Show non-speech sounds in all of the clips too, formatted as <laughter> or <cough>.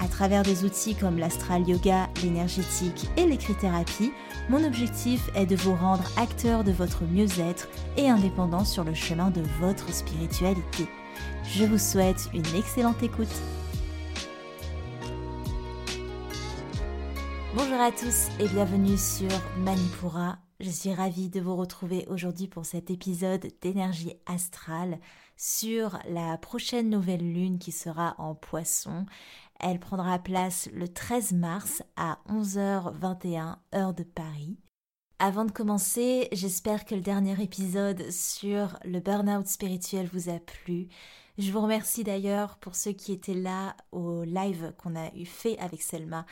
à travers des outils comme l'astral yoga, l'énergétique et l'écrit-thérapie, mon objectif est de vous rendre acteur de votre mieux-être et indépendant sur le chemin de votre spiritualité. Je vous souhaite une excellente écoute. Bonjour à tous et bienvenue sur Manipura. Je suis ravie de vous retrouver aujourd'hui pour cet épisode d'énergie astrale sur la prochaine nouvelle lune qui sera en poisson elle prendra place le 13 mars à 11h21 heure de Paris. Avant de commencer, j'espère que le dernier épisode sur le burn-out spirituel vous a plu. Je vous remercie d'ailleurs pour ceux qui étaient là au live qu'on a eu fait avec Selma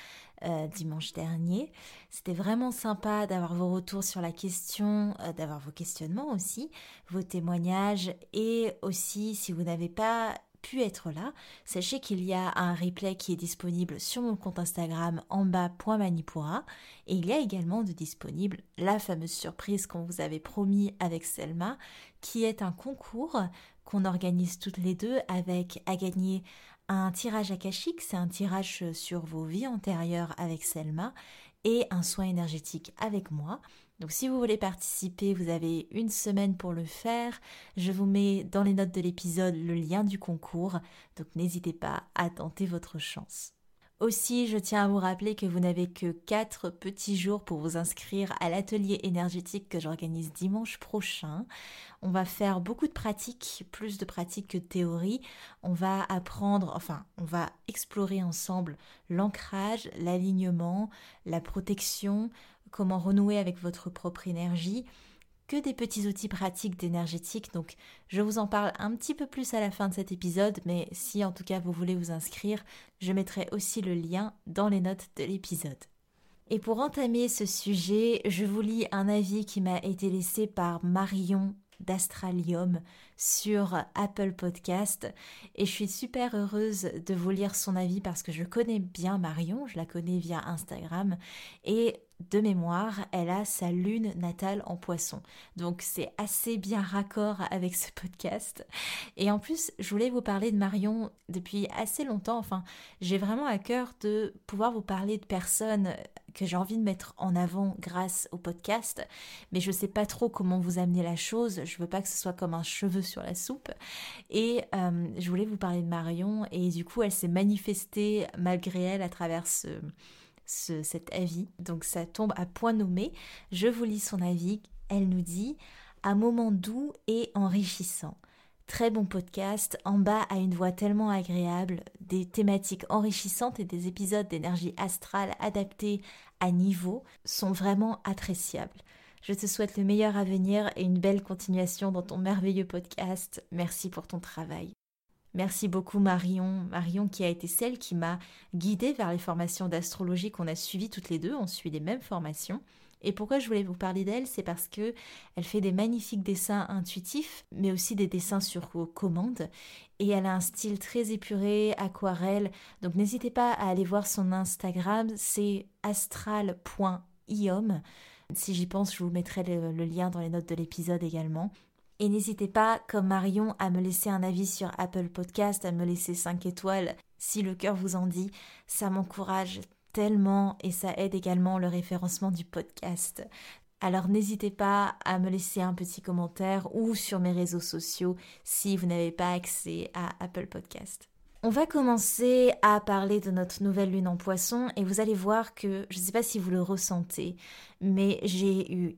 euh, dimanche dernier. C'était vraiment sympa d'avoir vos retours sur la question, euh, d'avoir vos questionnements aussi, vos témoignages et aussi si vous n'avez pas pu être là, sachez qu'il y a un replay qui est disponible sur mon compte Instagram en bas.manipura et il y a également de disponible la fameuse surprise qu'on vous avait promis avec Selma qui est un concours qu'on organise toutes les deux avec à gagner un tirage akashique, c'est un tirage sur vos vies antérieures avec Selma et un soin énergétique avec moi. Donc si vous voulez participer, vous avez une semaine pour le faire. Je vous mets dans les notes de l'épisode le lien du concours, donc n'hésitez pas à tenter votre chance. Aussi, je tiens à vous rappeler que vous n'avez que 4 petits jours pour vous inscrire à l'atelier énergétique que j'organise dimanche prochain. On va faire beaucoup de pratiques, plus de pratiques que de théorie. On va apprendre, enfin, on va explorer ensemble l'ancrage, l'alignement, la protection, comment renouer avec votre propre énergie, des petits outils pratiques d'énergétique. Donc je vous en parle un petit peu plus à la fin de cet épisode, mais si en tout cas vous voulez vous inscrire, je mettrai aussi le lien dans les notes de l'épisode. Et pour entamer ce sujet, je vous lis un avis qui m'a été laissé par Marion d'Astralium sur Apple Podcast et je suis super heureuse de vous lire son avis parce que je connais bien Marion, je la connais via Instagram et de mémoire, elle a sa lune natale en poisson. Donc c'est assez bien raccord avec ce podcast. Et en plus, je voulais vous parler de Marion depuis assez longtemps. Enfin, j'ai vraiment à cœur de pouvoir vous parler de personnes que j'ai envie de mettre en avant grâce au podcast, mais je ne sais pas trop comment vous amener la chose. Je veux pas que ce soit comme un cheveu sur la soupe. Et euh, je voulais vous parler de Marion, et du coup, elle s'est manifestée malgré elle à travers ce, cet avis. Donc ça tombe à point nommé. Je vous lis son avis. Elle nous dit un moment doux et enrichissant. Très bon podcast, en bas à une voix tellement agréable, des thématiques enrichissantes et des épisodes d'énergie astrale adaptés à niveau sont vraiment appréciables. Je te souhaite le meilleur à venir et une belle continuation dans ton merveilleux podcast. Merci pour ton travail. Merci beaucoup Marion, Marion qui a été celle qui m'a guidée vers les formations d'astrologie qu'on a suivies toutes les deux, on suit les mêmes formations. Et pourquoi je voulais vous parler d'elle, c'est parce que elle fait des magnifiques dessins intuitifs, mais aussi des dessins sur commande. Et elle a un style très épuré, aquarelle. Donc n'hésitez pas à aller voir son Instagram, c'est astral.iom. Si j'y pense, je vous mettrai le, le lien dans les notes de l'épisode également. Et n'hésitez pas, comme Marion, à me laisser un avis sur Apple Podcast, à me laisser 5 étoiles si le cœur vous en dit. Ça m'encourage tellement et ça aide également le référencement du podcast. Alors n'hésitez pas à me laisser un petit commentaire ou sur mes réseaux sociaux si vous n'avez pas accès à Apple Podcast. On va commencer à parler de notre nouvelle lune en poisson et vous allez voir que, je ne sais pas si vous le ressentez, mais j'ai eu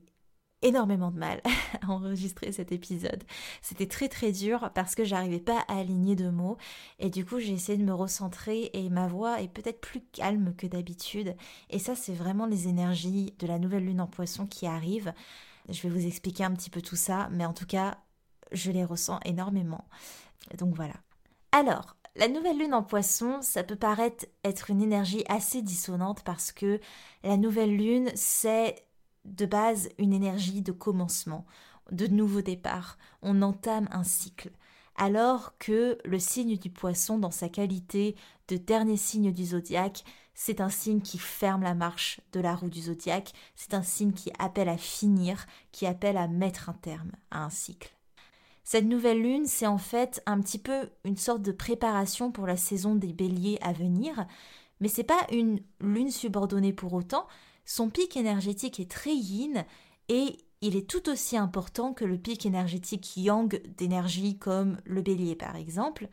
énormément de mal <laughs> à enregistrer cet épisode. C'était très très dur parce que j'arrivais pas à aligner de mots et du coup j'ai essayé de me recentrer et ma voix est peut-être plus calme que d'habitude et ça c'est vraiment les énergies de la nouvelle lune en poisson qui arrivent. Je vais vous expliquer un petit peu tout ça mais en tout cas je les ressens énormément. Donc voilà. Alors, La nouvelle lune en poisson, ça peut paraître être une énergie assez dissonante parce que la nouvelle lune, c'est de base une énergie de commencement, de nouveau départ. On entame un cycle. Alors que le signe du poisson, dans sa qualité de dernier signe du zodiaque, c'est un signe qui ferme la marche de la roue du zodiaque, c'est un signe qui appelle à finir, qui appelle à mettre un terme à un cycle. Cette nouvelle lune, c'est en fait un petit peu une sorte de préparation pour la saison des béliers à venir, mais c'est pas une lune subordonnée pour autant. Son pic énergétique est très yin et il est tout aussi important que le pic énergétique yang d'énergie comme le bélier par exemple.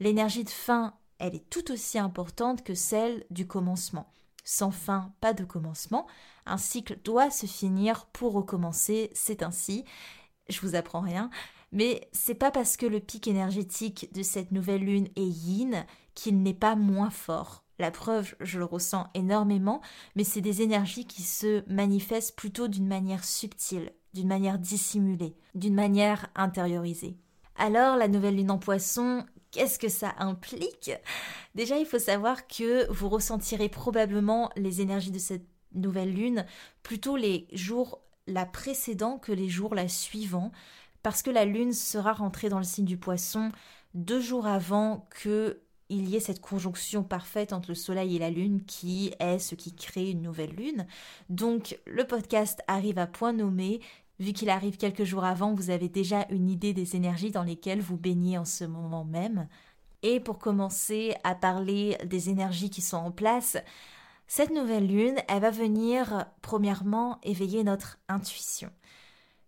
L'énergie de fin, elle est tout aussi importante que celle du commencement. Sans fin, pas de commencement. Un cycle doit se finir pour recommencer, c'est ainsi. Je vous apprends rien. Mais c'est pas parce que le pic énergétique de cette nouvelle lune est yin qu'il n'est pas moins fort. La preuve, je le ressens énormément, mais c'est des énergies qui se manifestent plutôt d'une manière subtile, d'une manière dissimulée, d'une manière intériorisée. Alors, la nouvelle lune en poisson, qu'est-ce que ça implique? Déjà, il faut savoir que vous ressentirez probablement les énergies de cette nouvelle lune plutôt les jours la précédent que les jours la suivant parce que la lune sera rentrée dans le signe du poisson deux jours avant que il y ait cette conjonction parfaite entre le soleil et la lune qui est ce qui crée une nouvelle lune. Donc le podcast arrive à point nommé. Vu qu'il arrive quelques jours avant, vous avez déjà une idée des énergies dans lesquelles vous baignez en ce moment même. Et pour commencer à parler des énergies qui sont en place, cette nouvelle lune, elle va venir premièrement éveiller notre intuition.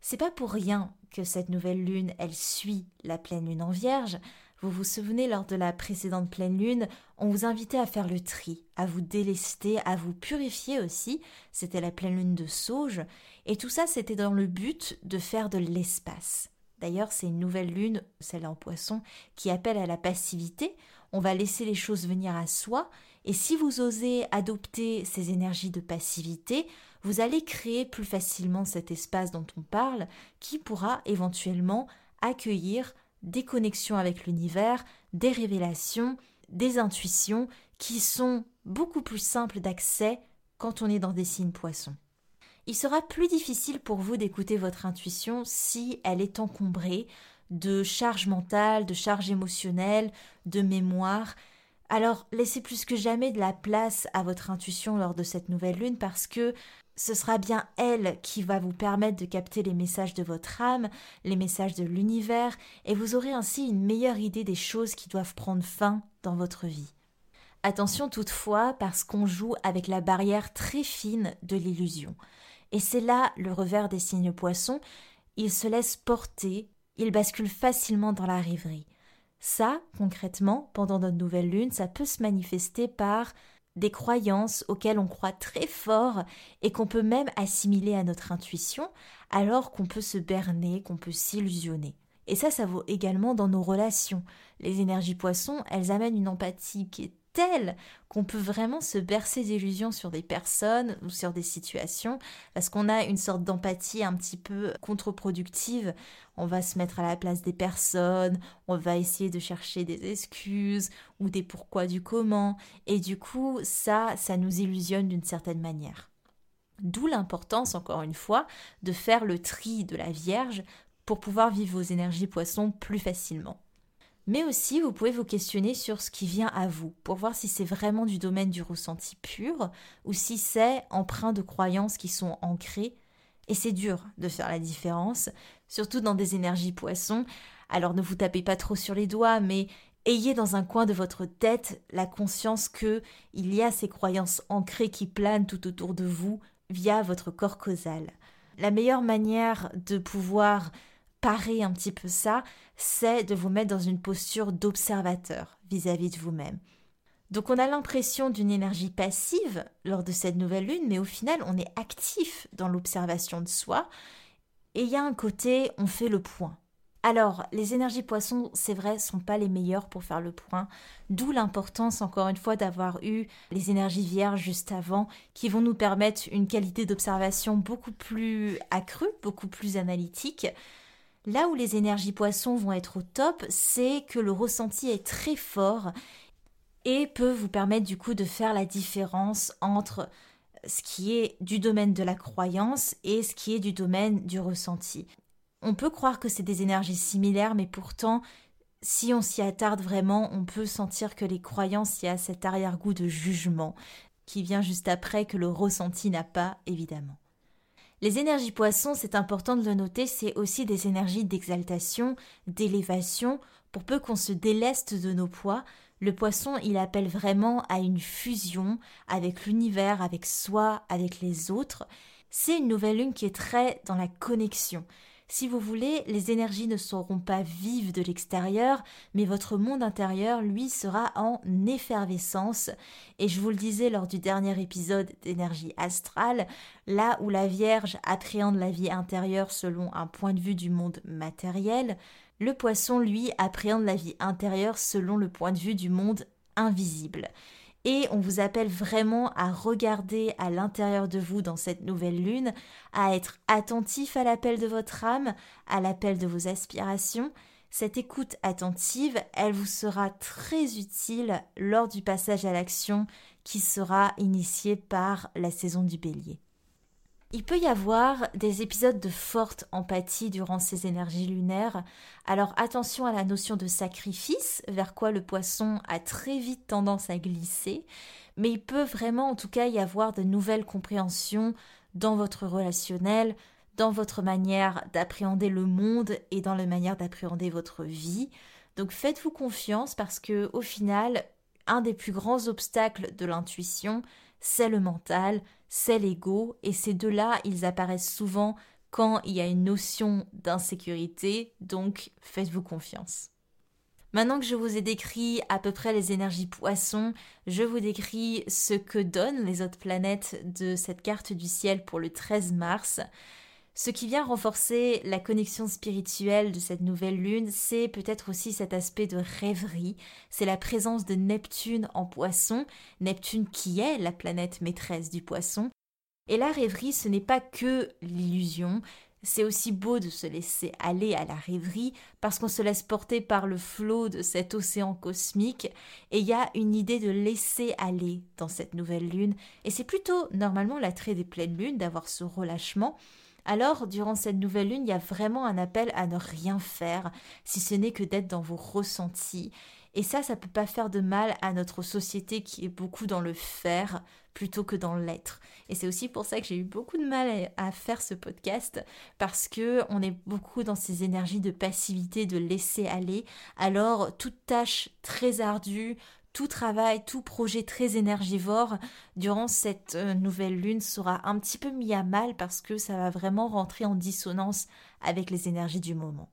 C'est pas pour rien que cette nouvelle lune, elle suit la pleine lune en vierge. Vous vous souvenez, lors de la précédente pleine lune, on vous invitait à faire le tri, à vous délester, à vous purifier aussi. C'était la pleine lune de sauge. Et tout ça, c'était dans le but de faire de l'espace. D'ailleurs, c'est une nouvelle lune, celle en poisson, qui appelle à la passivité. On va laisser les choses venir à soi. Et si vous osez adopter ces énergies de passivité, vous allez créer plus facilement cet espace dont on parle qui pourra éventuellement accueillir des connexions avec l'univers, des révélations, des intuitions qui sont beaucoup plus simples d'accès quand on est dans des signes poissons. Il sera plus difficile pour vous d'écouter votre intuition si elle est encombrée de charges mentales, de charges émotionnelles, de mémoire, alors laissez plus que jamais de la place à votre intuition lors de cette nouvelle lune parce que ce sera bien elle qui va vous permettre de capter les messages de votre âme, les messages de l'univers, et vous aurez ainsi une meilleure idée des choses qui doivent prendre fin dans votre vie. Attention toutefois parce qu'on joue avec la barrière très fine de l'illusion. Et c'est là le revers des signes poissons, ils se laissent porter, ils basculent facilement dans la rêverie. Ça, concrètement, pendant notre nouvelle lune, ça peut se manifester par des croyances auxquelles on croit très fort et qu'on peut même assimiler à notre intuition, alors qu'on peut se berner, qu'on peut s'illusionner. Et ça, ça vaut également dans nos relations. Les énergies poissons, elles amènent une empathie qui est qu'on peut vraiment se bercer d'illusions sur des personnes ou sur des situations parce qu'on a une sorte d'empathie un petit peu contre-productive. On va se mettre à la place des personnes, on va essayer de chercher des excuses ou des pourquoi du comment et du coup ça, ça nous illusionne d'une certaine manière. D'où l'importance, encore une fois, de faire le tri de la Vierge pour pouvoir vivre vos énergies poissons plus facilement. Mais aussi, vous pouvez vous questionner sur ce qui vient à vous, pour voir si c'est vraiment du domaine du ressenti pur, ou si c'est empreint de croyances qui sont ancrées. Et c'est dur de faire la différence, surtout dans des énergies poissons. Alors ne vous tapez pas trop sur les doigts, mais ayez dans un coin de votre tête la conscience que il y a ces croyances ancrées qui planent tout autour de vous via votre corps causal. La meilleure manière de pouvoir parer un petit peu ça, c'est de vous mettre dans une posture d'observateur vis-à-vis de vous-même. Donc on a l'impression d'une énergie passive lors de cette nouvelle lune, mais au final on est actif dans l'observation de soi, et il y a un côté on fait le point. Alors, les énergies poissons, c'est vrai, sont pas les meilleures pour faire le point, d'où l'importance encore une fois d'avoir eu les énergies vierges juste avant qui vont nous permettre une qualité d'observation beaucoup plus accrue, beaucoup plus analytique, Là où les énergies poissons vont être au top, c'est que le ressenti est très fort et peut vous permettre du coup de faire la différence entre ce qui est du domaine de la croyance et ce qui est du domaine du ressenti. On peut croire que c'est des énergies similaires, mais pourtant, si on s'y attarde vraiment, on peut sentir que les croyances, il y a cet arrière-goût de jugement qui vient juste après que le ressenti n'a pas, évidemment. Les énergies poissons, c'est important de le noter, c'est aussi des énergies d'exaltation, d'élévation, pour peu qu'on se déleste de nos poids, le poisson, il appelle vraiment à une fusion avec l'univers, avec soi, avec les autres. C'est une nouvelle lune qui est très dans la connexion. Si vous voulez, les énergies ne seront pas vives de l'extérieur, mais votre monde intérieur, lui, sera en effervescence. Et je vous le disais lors du dernier épisode d'énergie astrale, là où la Vierge appréhende la vie intérieure selon un point de vue du monde matériel, le poisson, lui, appréhende la vie intérieure selon le point de vue du monde invisible. Et on vous appelle vraiment à regarder à l'intérieur de vous dans cette nouvelle lune, à être attentif à l'appel de votre âme, à l'appel de vos aspirations. Cette écoute attentive, elle vous sera très utile lors du passage à l'action qui sera initié par la saison du bélier. Il peut y avoir des épisodes de forte empathie durant ces énergies lunaires, alors attention à la notion de sacrifice, vers quoi le poisson a très vite tendance à glisser, mais il peut vraiment en tout cas y avoir de nouvelles compréhensions dans votre relationnel, dans votre manière d'appréhender le monde et dans la manière d'appréhender votre vie. Donc faites-vous confiance parce que au final, un des plus grands obstacles de l'intuition, c'est le mental, c'est l'ego, et ces deux-là, ils apparaissent souvent quand il y a une notion d'insécurité, donc faites-vous confiance. Maintenant que je vous ai décrit à peu près les énergies poissons, je vous décris ce que donnent les autres planètes de cette carte du ciel pour le 13 mars. Ce qui vient renforcer la connexion spirituelle de cette nouvelle lune, c'est peut-être aussi cet aspect de rêverie, c'est la présence de Neptune en poisson, Neptune qui est la planète maîtresse du poisson. Et la rêverie, ce n'est pas que l'illusion, c'est aussi beau de se laisser aller à la rêverie parce qu'on se laisse porter par le flot de cet océan cosmique et il y a une idée de laisser aller dans cette nouvelle lune. Et c'est plutôt normalement l'attrait des pleines lunes d'avoir ce relâchement alors, durant cette nouvelle lune, il y a vraiment un appel à ne rien faire, si ce n'est que d'être dans vos ressentis. Et ça, ça peut pas faire de mal à notre société qui est beaucoup dans le faire plutôt que dans l'être. Et c'est aussi pour ça que j'ai eu beaucoup de mal à faire ce podcast parce que on est beaucoup dans ces énergies de passivité, de laisser aller. Alors toute tâche très ardue, tout travail, tout projet très énergivore durant cette euh, nouvelle lune sera un petit peu mis à mal parce que ça va vraiment rentrer en dissonance avec les énergies du moment.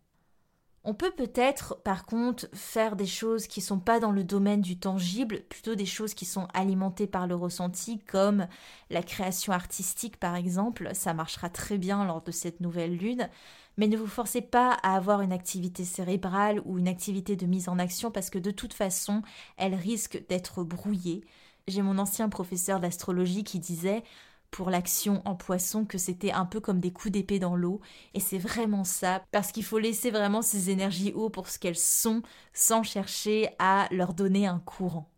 On peut peut-être, par contre, faire des choses qui sont pas dans le domaine du tangible, plutôt des choses qui sont alimentées par le ressenti, comme la création artistique par exemple. Ça marchera très bien lors de cette nouvelle lune mais ne vous forcez pas à avoir une activité cérébrale ou une activité de mise en action parce que de toute façon, elle risque d'être brouillée. J'ai mon ancien professeur d'astrologie qui disait pour l'action en poisson que c'était un peu comme des coups d'épée dans l'eau et c'est vraiment ça parce qu'il faut laisser vraiment ces énergies haut pour ce qu'elles sont sans chercher à leur donner un courant.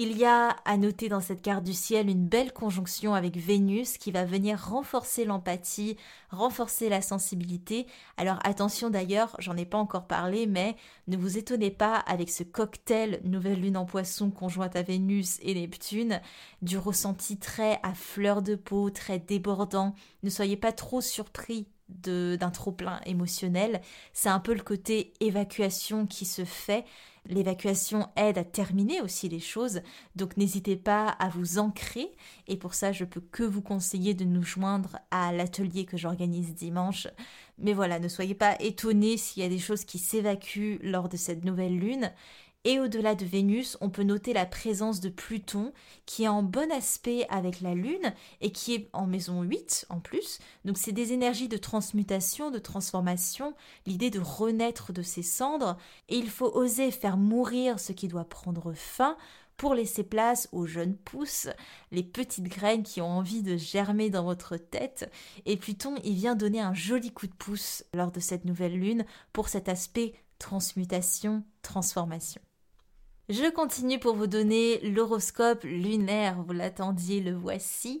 Il y a à noter dans cette carte du ciel une belle conjonction avec Vénus qui va venir renforcer l'empathie, renforcer la sensibilité. Alors attention d'ailleurs, j'en ai pas encore parlé, mais ne vous étonnez pas avec ce cocktail nouvelle lune en poisson conjointe à Vénus et Neptune, du ressenti très à fleur de peau, très débordant. Ne soyez pas trop surpris d'un trop plein émotionnel. C'est un peu le côté évacuation qui se fait L'évacuation aide à terminer aussi les choses, donc n'hésitez pas à vous ancrer. Et pour ça, je peux que vous conseiller de nous joindre à l'atelier que j'organise dimanche. Mais voilà, ne soyez pas étonnés s'il y a des choses qui s'évacuent lors de cette nouvelle lune. Et au-delà de Vénus, on peut noter la présence de Pluton qui est en bon aspect avec la Lune et qui est en maison 8 en plus. Donc c'est des énergies de transmutation, de transformation, l'idée de renaître de ses cendres. Et il faut oser faire mourir ce qui doit prendre fin pour laisser place aux jeunes pousses, les petites graines qui ont envie de germer dans votre tête. Et Pluton, il vient donner un joli coup de pouce lors de cette nouvelle lune pour cet aspect transmutation, transformation. Je continue pour vous donner l'horoscope lunaire, vous l'attendiez, le voici.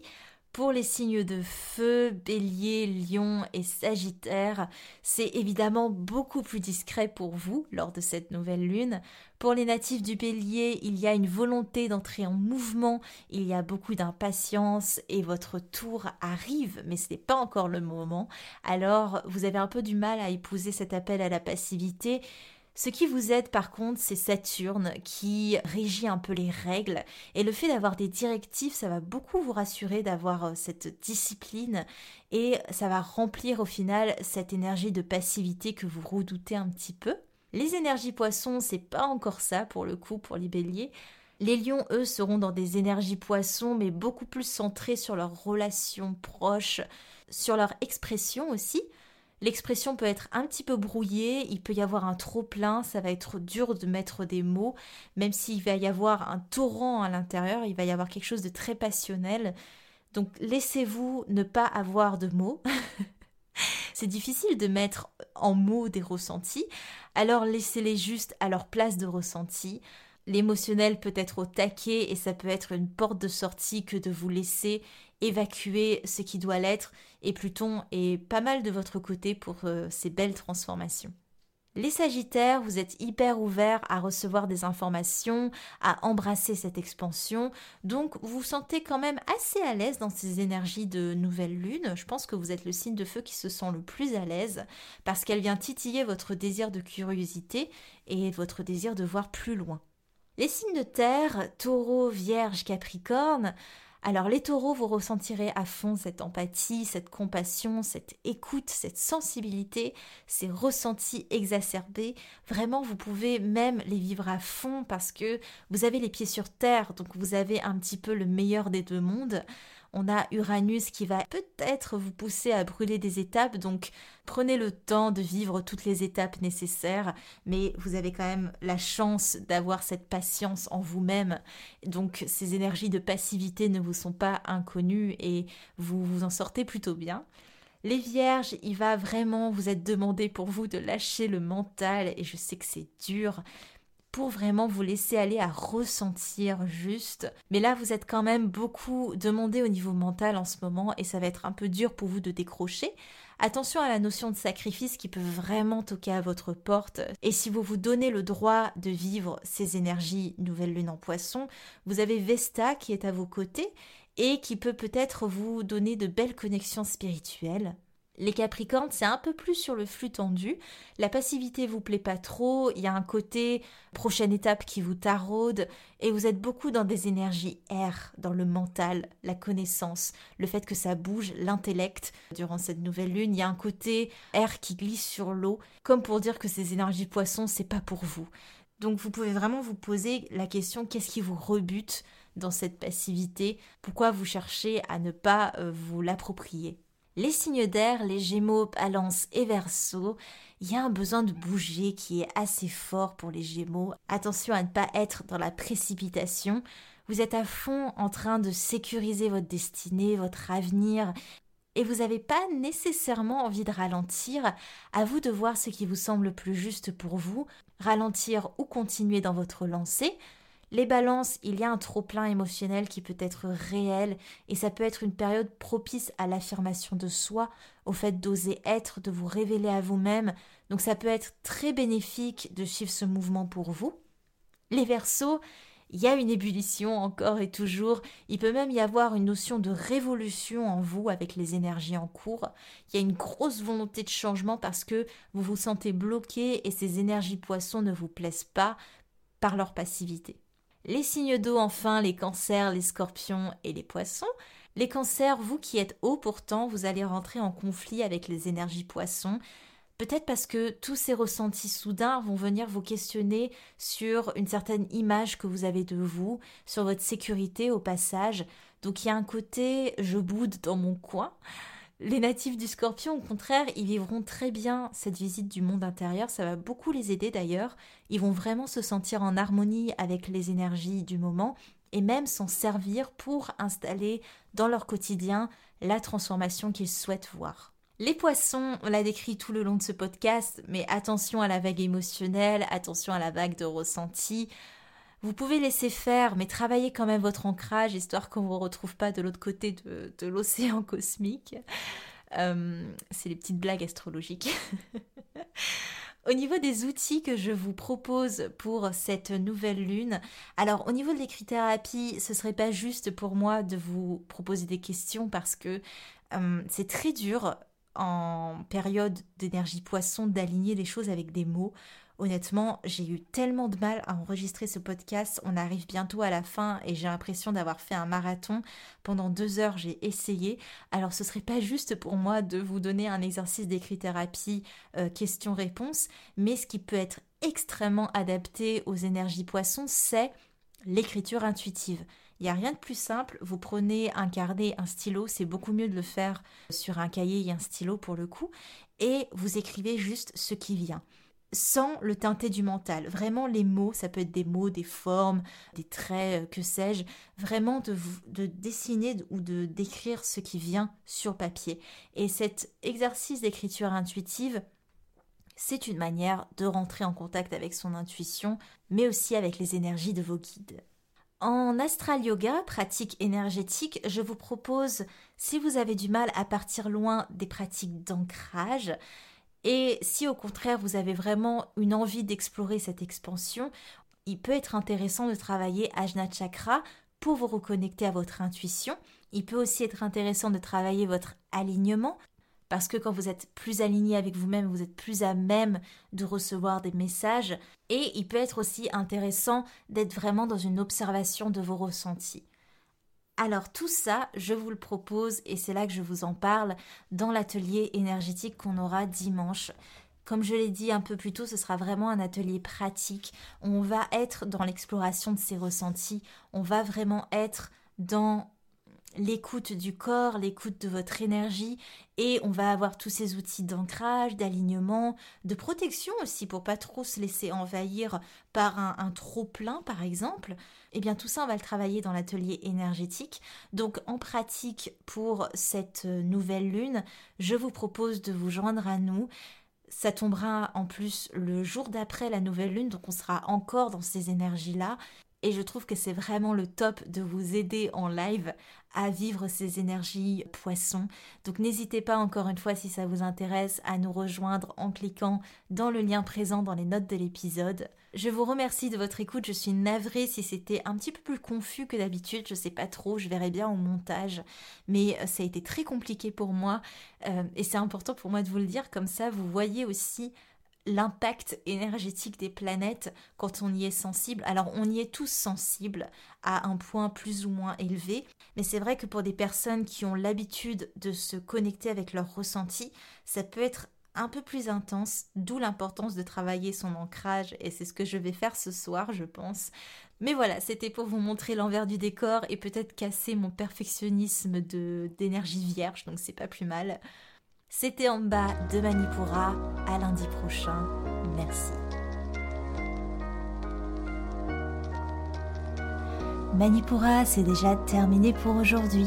Pour les signes de feu, bélier, lion et sagittaire, c'est évidemment beaucoup plus discret pour vous lors de cette nouvelle lune. Pour les natifs du bélier, il y a une volonté d'entrer en mouvement, il y a beaucoup d'impatience et votre tour arrive, mais ce n'est pas encore le moment. Alors vous avez un peu du mal à épouser cet appel à la passivité. Ce qui vous aide par contre, c'est Saturne qui régit un peu les règles et le fait d'avoir des directives, ça va beaucoup vous rassurer d'avoir euh, cette discipline et ça va remplir au final cette énergie de passivité que vous redoutez un petit peu. Les énergies poissons, c'est pas encore ça pour le coup pour les béliers. Les lions, eux, seront dans des énergies poissons, mais beaucoup plus centrés sur leurs relations proches, sur leur expression aussi. L'expression peut être un petit peu brouillée, il peut y avoir un trop plein, ça va être dur de mettre des mots, même s'il va y avoir un torrent à l'intérieur, il va y avoir quelque chose de très passionnel. Donc laissez-vous ne pas avoir de mots. <laughs> C'est difficile de mettre en mots des ressentis, alors laissez-les juste à leur place de ressenti. L'émotionnel peut être au taquet et ça peut être une porte de sortie que de vous laisser évacuer ce qui doit l'être et Pluton est pas mal de votre côté pour euh, ces belles transformations. Les Sagittaires, vous êtes hyper ouverts à recevoir des informations, à embrasser cette expansion, donc vous vous sentez quand même assez à l'aise dans ces énergies de nouvelle lune. Je pense que vous êtes le signe de feu qui se sent le plus à l'aise parce qu'elle vient titiller votre désir de curiosité et votre désir de voir plus loin. Les signes de terre, taureau, vierge, capricorne, alors les taureaux, vous ressentirez à fond cette empathie, cette compassion, cette écoute, cette sensibilité, ces ressentis exacerbés. Vraiment, vous pouvez même les vivre à fond parce que vous avez les pieds sur terre, donc vous avez un petit peu le meilleur des deux mondes on a Uranus qui va peut-être vous pousser à brûler des étapes, donc prenez le temps de vivre toutes les étapes nécessaires, mais vous avez quand même la chance d'avoir cette patience en vous-même, donc ces énergies de passivité ne vous sont pas inconnues et vous vous en sortez plutôt bien. Les vierges, il va vraiment vous être demandé pour vous de lâcher le mental et je sais que c'est dur, pour vraiment vous laisser aller à ressentir juste. Mais là, vous êtes quand même beaucoup demandé au niveau mental en ce moment et ça va être un peu dur pour vous de décrocher. Attention à la notion de sacrifice qui peut vraiment toquer à votre porte. Et si vous vous donnez le droit de vivre ces énergies nouvelle lune en poisson, vous avez Vesta qui est à vos côtés et qui peut peut-être vous donner de belles connexions spirituelles. Les Capricornes, c'est un peu plus sur le flux tendu. La passivité vous plaît pas trop, il y a un côté prochaine étape qui vous taraude et vous êtes beaucoup dans des énergies air, dans le mental, la connaissance, le fait que ça bouge, l'intellect. Durant cette nouvelle lune, il y a un côté air qui glisse sur l'eau, comme pour dire que ces énergies poissons, c'est pas pour vous. Donc vous pouvez vraiment vous poser la question qu'est-ce qui vous rebute dans cette passivité? Pourquoi vous cherchez à ne pas euh, vous l'approprier? Les signes d'air, les Gémeaux, Balance et Verseau, il y a un besoin de bouger qui est assez fort pour les Gémeaux. Attention à ne pas être dans la précipitation. Vous êtes à fond en train de sécuriser votre destinée, votre avenir, et vous n'avez pas nécessairement envie de ralentir. À vous de voir ce qui vous semble le plus juste pour vous, ralentir ou continuer dans votre lancée. Les balances, il y a un trop-plein émotionnel qui peut être réel et ça peut être une période propice à l'affirmation de soi, au fait d'oser être, de vous révéler à vous-même. Donc ça peut être très bénéfique de suivre ce mouvement pour vous. Les versos, il y a une ébullition encore et toujours. Il peut même y avoir une notion de révolution en vous avec les énergies en cours. Il y a une grosse volonté de changement parce que vous vous sentez bloqué et ces énergies poissons ne vous plaisent pas par leur passivité. Les signes d'eau enfin, les cancers, les scorpions et les poissons. Les cancers, vous qui êtes haut pourtant, vous allez rentrer en conflit avec les énergies poissons. Peut-être parce que tous ces ressentis soudains vont venir vous questionner sur une certaine image que vous avez de vous, sur votre sécurité au passage. Donc il y a un côté je boude dans mon coin. Les natifs du scorpion, au contraire, ils vivront très bien cette visite du monde intérieur, ça va beaucoup les aider d'ailleurs, ils vont vraiment se sentir en harmonie avec les énergies du moment et même s'en servir pour installer dans leur quotidien la transformation qu'ils souhaitent voir. Les poissons, on l'a décrit tout le long de ce podcast, mais attention à la vague émotionnelle, attention à la vague de ressenti. Vous pouvez laisser faire, mais travaillez quand même votre ancrage, histoire qu'on ne vous retrouve pas de l'autre côté de, l'océan <laughs> cosmique. Euh, c'est les petites blagues astrologiques. <laughs> Au niveau des outils que je vous propose pour cette nouvelle lune, alors au niveau de l'écrit-thérapie, ce serait pas juste pour moi de vous proposer des questions parce que euh, c'est très dur en période d'énergie poisson d'aligner les choses avec des mots. Honnêtement, j'ai eu tellement de mal à enregistrer ce podcast. On arrive bientôt à la fin et j'ai l'impression d'avoir fait un marathon. Pendant deux heures, j'ai essayé. Alors, ce serait pas juste pour moi de vous donner un exercice d'écrit-thérapie euh, question-réponse, mais ce qui peut être extrêmement adapté aux énergies poissons, c'est l'écriture intuitive. Il n'y a rien de plus simple. Vous prenez un carnet, un stylo, c'est beaucoup mieux de le faire sur un cahier et un stylo pour le coup, et vous écrivez juste ce qui vient sans le teinter du mental. Vraiment, les mots, ça peut être des mots, des formes, des traits, euh, que sais-je. Vraiment de, de dessiner ou de décrire ce qui vient sur papier. Et cet exercice d'écriture intuitive, c'est une manière de rentrer en contact avec son intuition, mais aussi avec les énergies de vos guides. En astral yoga, pratique énergétique, je vous propose, si vous avez du mal à partir loin des pratiques d'ancrage, et si au contraire vous avez vraiment une envie d'explorer cette expansion, il peut être intéressant de travailler Ajna Chakra pour vous reconnecter à votre intuition. Il peut aussi être intéressant de travailler votre alignement parce que quand vous êtes plus aligné avec vous-même, vous êtes plus à même de recevoir des messages. Et il peut être aussi intéressant d'être vraiment dans une observation de vos ressentis. Alors tout ça, je vous le propose et c'est là que je vous en parle dans l'atelier énergétique qu'on aura dimanche. Comme je l'ai dit un peu plus tôt, ce sera vraiment un atelier pratique. On va être dans l'exploration de ces ressentis. On va vraiment être dans l'écoute du corps, l'écoute de votre énergie et on va avoir tous ces outils d'ancrage, d'alignement, de protection aussi pour pas trop se laisser envahir par un, trop plein par exemple. Eh bien tout ça on va le travailler dans l'atelier énergétique. Donc en pratique pour cette nouvelle lune, je vous propose de vous joindre à nous. Ça tombera en plus le jour d'après la nouvelle lune, donc on sera encore dans ces énergies-là. Et je trouve que c'est vraiment le top de vous aider en live à vivre ces énergies poissons. Donc n'hésitez pas encore une fois si ça vous intéresse à nous rejoindre en cliquant dans le lien présent dans les notes de l'épisode. Je vous remercie de votre écoute, je suis navrée si c'était un petit peu plus confus que d'habitude, je sais pas trop, je verrai bien au montage, mais euh, ça a été très compliqué pour moi. Euh, et c'est important pour moi de vous le dire, comme ça vous voyez aussi l'impact énergétique des planètes quand on y est sensible. Alors on y est tous sensibles à un point plus ou moins élevé, mais c'est vrai que pour des personnes qui ont l'habitude de se connecter avec leurs ressentis, ça peut être un peu plus intense, d'où l'importance de travailler son ancrage, et c'est ce que je vais faire ce soir, je pense. Mais voilà, c'était pour vous montrer l'envers du décor et peut-être casser mon perfectionnisme d'énergie vierge, donc c'est pas plus mal. C'était en bas de Manipura. À lundi prochain. Merci. Manipura, c'est déjà terminé pour aujourd'hui.